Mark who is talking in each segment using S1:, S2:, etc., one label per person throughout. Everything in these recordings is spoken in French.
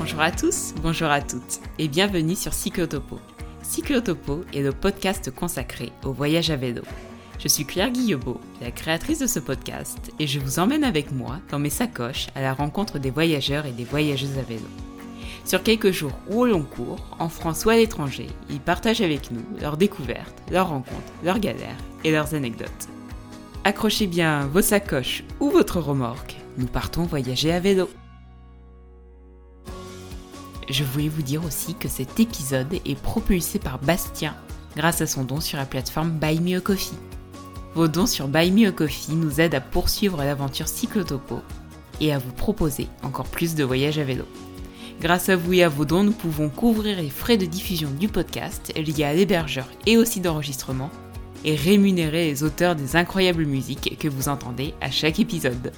S1: Bonjour à tous, bonjour à toutes et bienvenue sur Cyclotopo. Cyclotopo est le podcast consacré au voyage à vélo. Je suis Claire Guillebeau, la créatrice de ce podcast, et je vous emmène avec moi dans mes sacoches à la rencontre des voyageurs et des voyageuses à vélo. Sur quelques jours ou au long cours, en France ou à l'étranger, ils partagent avec nous leurs découvertes, leurs rencontres, leurs galères et leurs anecdotes. Accrochez bien vos sacoches ou votre remorque, nous partons voyager à vélo. Je voulais vous dire aussi que cet épisode est propulsé par Bastien grâce à son don sur la plateforme Buy Me a Coffee. Vos dons sur Buy Me a Coffee nous aident à poursuivre l'aventure cyclotopo et à vous proposer encore plus de voyages à vélo. Grâce à vous et à vos dons, nous pouvons couvrir les frais de diffusion du podcast liés à l'hébergeur et aussi d'enregistrement et rémunérer les auteurs des incroyables musiques que vous entendez à chaque épisode.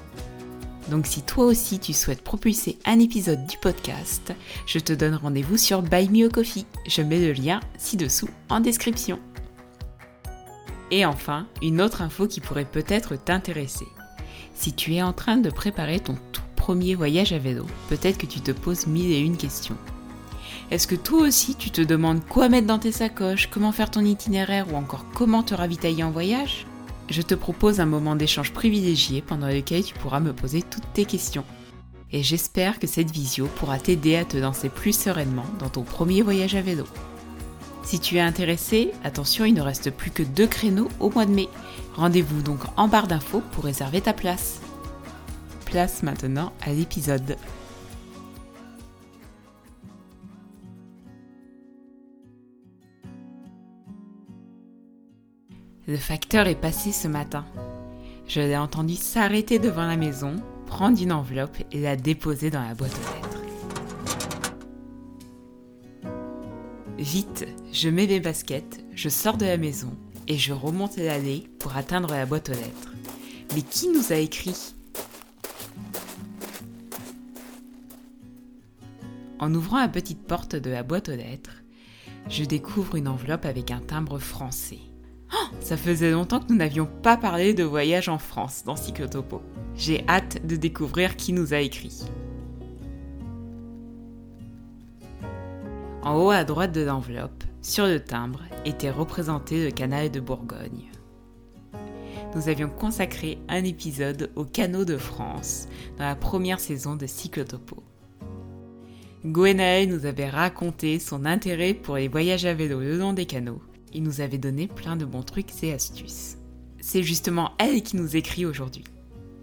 S1: Donc si toi aussi tu souhaites propulser un épisode du podcast, je te donne rendez-vous sur Buy Me Coffee. Je mets le lien ci-dessous en description. Et enfin, une autre info qui pourrait peut-être t'intéresser. Si tu es en train de préparer ton tout premier voyage à vélo, peut-être que tu te poses mille et une questions. Est-ce que toi aussi tu te demandes quoi mettre dans tes sacoches, comment faire ton itinéraire ou encore comment te ravitailler en voyage? Je te propose un moment d'échange privilégié pendant lequel tu pourras me poser toutes tes questions. Et j'espère que cette visio pourra t'aider à te lancer plus sereinement dans ton premier voyage à vélo. Si tu es intéressé, attention, il ne reste plus que deux créneaux au mois de mai. Rendez-vous donc en barre d'infos pour réserver ta place. Place maintenant à l'épisode. Le facteur est passé ce matin. Je l'ai entendu s'arrêter devant la maison, prendre une enveloppe et la déposer dans la boîte aux lettres. Vite, je mets mes baskets, je sors de la maison et je remonte l'allée pour atteindre la boîte aux lettres. Mais qui nous a écrit? En ouvrant la petite porte de la boîte aux lettres, je découvre une enveloppe avec un timbre français. Oh, ça faisait longtemps que nous n'avions pas parlé de voyage en France dans Cyclotopo. J'ai hâte de découvrir qui nous a écrit. En haut à droite de l'enveloppe, sur le timbre, était représenté le canal de Bourgogne. Nous avions consacré un épisode au canaux de France dans la première saison de Cyclotopo. Gwenaël nous avait raconté son intérêt pour les voyages à vélo le long des canaux. Il nous avait donné plein de bons trucs et astuces. C'est justement elle qui nous écrit aujourd'hui.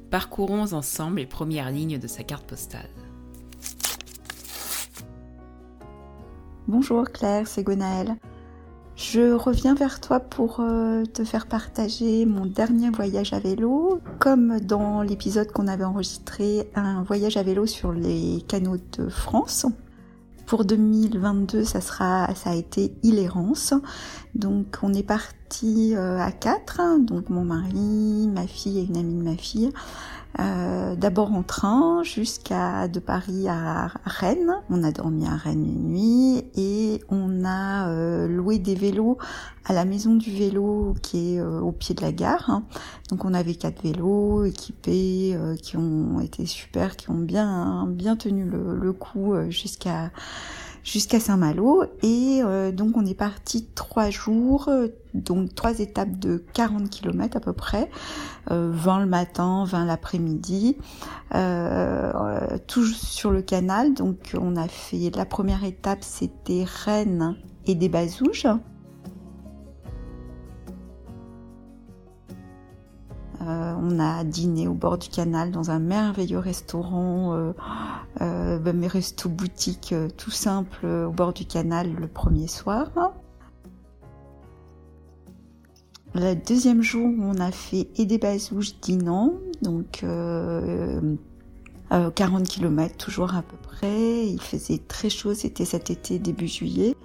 S1: Parcourons ensemble les premières lignes de sa carte postale.
S2: Bonjour Claire, c'est Gwenaël. Je reviens vers toi pour euh, te faire partager mon dernier voyage à vélo. Comme dans l'épisode qu'on avait enregistré, un voyage à vélo sur les canaux de France. Pour 2022, ça sera, ça a été Hilérance. Donc, on est parti euh, à quatre. Donc, mon mari, ma fille et une amie de ma fille. Euh, d'abord en train jusqu'à de Paris à Rennes. On a dormi à Rennes une nuit et on a euh, loué des vélos à la maison du vélo qui est au pied de la gare. Donc on avait quatre vélos équipés qui ont été super, qui ont bien bien tenu le coup jusqu'à jusqu'à Saint-Malo et euh, donc on est parti trois jours, donc trois étapes de 40 km à peu près, euh, 20 le matin, 20 l'après-midi, euh, tout sur le canal. Donc on a fait la première étape c'était Rennes et des Bazouges. Euh, on a dîné au bord du canal dans un merveilleux restaurant, euh, euh, ben, mes restos boutique tout simple au bord du canal le premier soir. Le deuxième jour, on a fait Edébazouge Dinan, donc 40 km toujours à peu près. Il faisait très chaud, c'était cet été début juillet.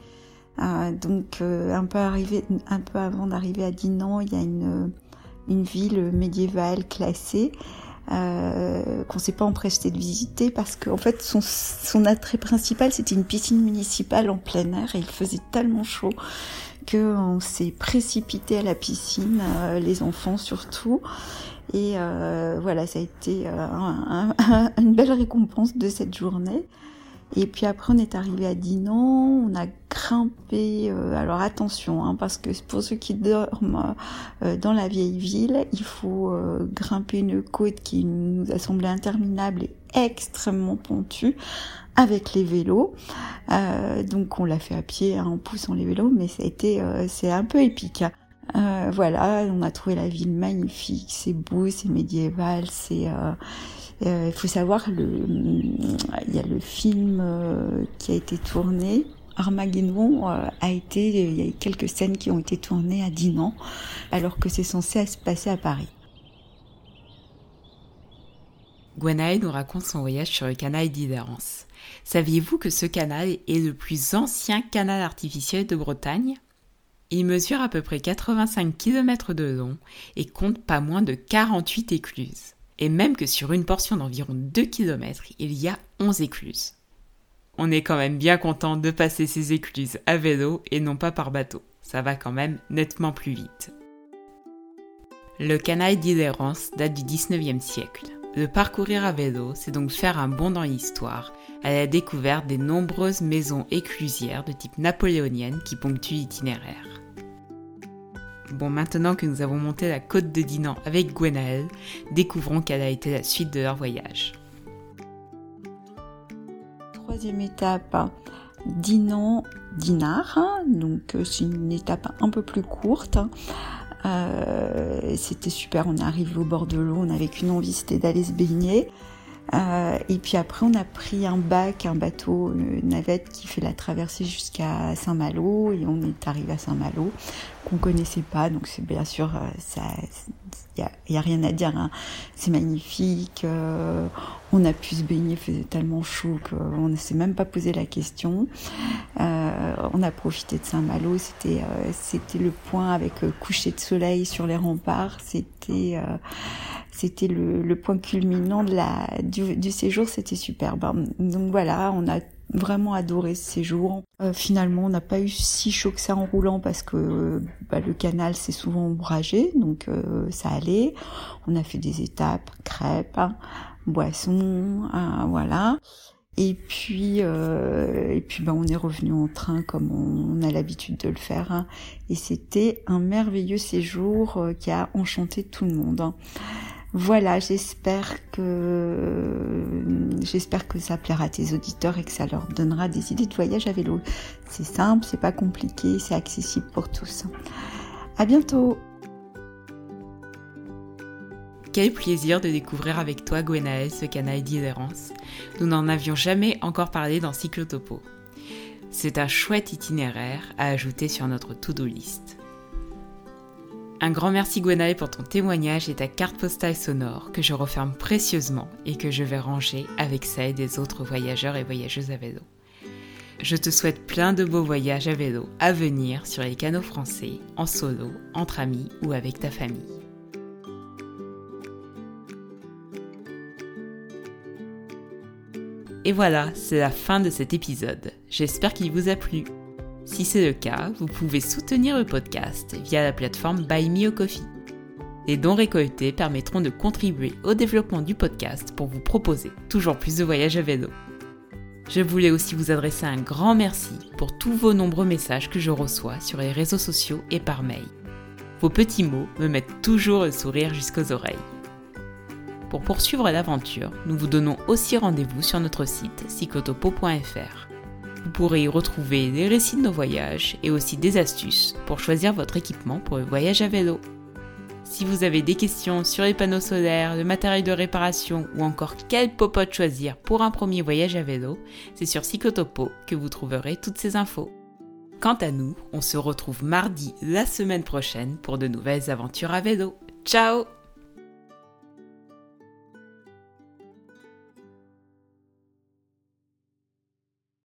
S2: donc un peu arrivé, un peu avant d'arriver à Dinan, il y a une une ville médiévale classée euh, qu'on s'est pas empressé de visiter parce qu'en fait son, son attrait principal c'était une piscine municipale en plein air et il faisait tellement chaud qu'on s'est précipité à la piscine, euh, les enfants surtout. Et euh, voilà, ça a été euh, un, un, une belle récompense de cette journée. Et puis après, on est arrivé à Dinan, on a grimpé. Euh, alors attention, hein, parce que pour ceux qui dorment euh, dans la vieille ville, il faut euh, grimper une côte qui nous a semblé interminable et extrêmement pontue avec les vélos. donc on l'a fait à pied hein, en poussant les vélos, mais ça a été, c'est un peu épique. voilà, on a trouvé la ville magnifique, c'est beau, c'est médiéval, c'est il faut savoir, il y a le film qui a été tourné. Armageddon euh, a été, il y a quelques scènes qui ont été tournées à Dinan, alors que c'est censé se passer à Paris.
S1: Gwenaël nous raconte son voyage sur le canal d'Idérance. Saviez-vous que ce canal est le plus ancien canal artificiel de Bretagne? Il mesure à peu près 85 km de long et compte pas moins de 48 écluses et même que sur une portion d'environ 2 km, il y a 11 écluses. On est quand même bien content de passer ces écluses à vélo et non pas par bateau. Ça va quand même nettement plus vite. Le canal d'Idérance date du 19e siècle. Le parcourir à vélo, c'est donc faire un bond dans l'histoire, à la découverte des nombreuses maisons éclusières de type napoléonienne qui ponctuent l'itinéraire. Bon, maintenant que nous avons monté la côte de Dinan avec Gwenaël, découvrons quelle a été la suite de leur voyage.
S2: Troisième étape, Dinan, Dinar, hein. donc euh, c'est une étape un peu plus courte. Euh, c'était super, on est au bord de l'eau, on n'avait qu'une envie, c'était d'aller se baigner. Euh, et puis après, on a pris un bac, un bateau, une navette qui fait la traversée jusqu'à Saint-Malo et on est arrivé à Saint-Malo qu'on connaissait pas. Donc c'est bien sûr, euh, ça, il y a, rien à dire. Hein. C'est magnifique. Euh, on a pu se baigner, faisait tellement chaud qu'on ne s'est même pas posé la question. on a profité de Saint-Malo. C'était, c'était le point avec coucher de soleil sur les remparts. C'était c'était le, point culminant de la, du, séjour, c'était superbe. Donc voilà, on a vraiment adoré ce séjour. Euh, finalement, on n'a pas eu si chaud que ça en roulant parce que bah, le canal c'est souvent ombragé, donc euh, ça allait. On a fait des étapes, crêpes, boissons, hein, voilà. Et puis, euh, et puis, bah, on est revenu en train comme on, a l'habitude de le faire. Hein. Et c'était un merveilleux séjour qui a enchanté tout le monde. Voilà, j'espère que j'espère que ça plaira à tes auditeurs et que ça leur donnera des idées de voyage à vélo. C'est simple, c'est pas compliqué, c'est accessible pour tous. À bientôt.
S1: Quel plaisir de découvrir avec toi, Gwenaël, ce canal d'Idérance. Nous n'en avions jamais encore parlé dans Cyclotopo. C'est un chouette itinéraire à ajouter sur notre to-do list. Un grand merci Gwenaël pour ton témoignage et ta carte postale sonore que je referme précieusement et que je vais ranger avec celle des autres voyageurs et voyageuses à vélo. Je te souhaite plein de beaux voyages à vélo à venir sur les canaux français, en solo, entre amis ou avec ta famille. Et voilà, c'est la fin de cet épisode. J'espère qu'il vous a plu. Si c'est le cas, vous pouvez soutenir le podcast via la plateforme Buy Me a Coffee. Les dons récoltés permettront de contribuer au développement du podcast pour vous proposer toujours plus de voyages à vélo. Je voulais aussi vous adresser un grand merci pour tous vos nombreux messages que je reçois sur les réseaux sociaux et par mail. Vos petits mots me mettent toujours le sourire jusqu'aux oreilles. Pour poursuivre l'aventure, nous vous donnons aussi rendez-vous sur notre site cyclotopo.fr. Vous pourrez y retrouver des récits de nos voyages et aussi des astuces pour choisir votre équipement pour le voyage à vélo. Si vous avez des questions sur les panneaux solaires, le matériel de réparation ou encore quel popote choisir pour un premier voyage à vélo, c'est sur Cyclotopo que vous trouverez toutes ces infos. Quant à nous, on se retrouve mardi la semaine prochaine pour de nouvelles aventures à vélo. Ciao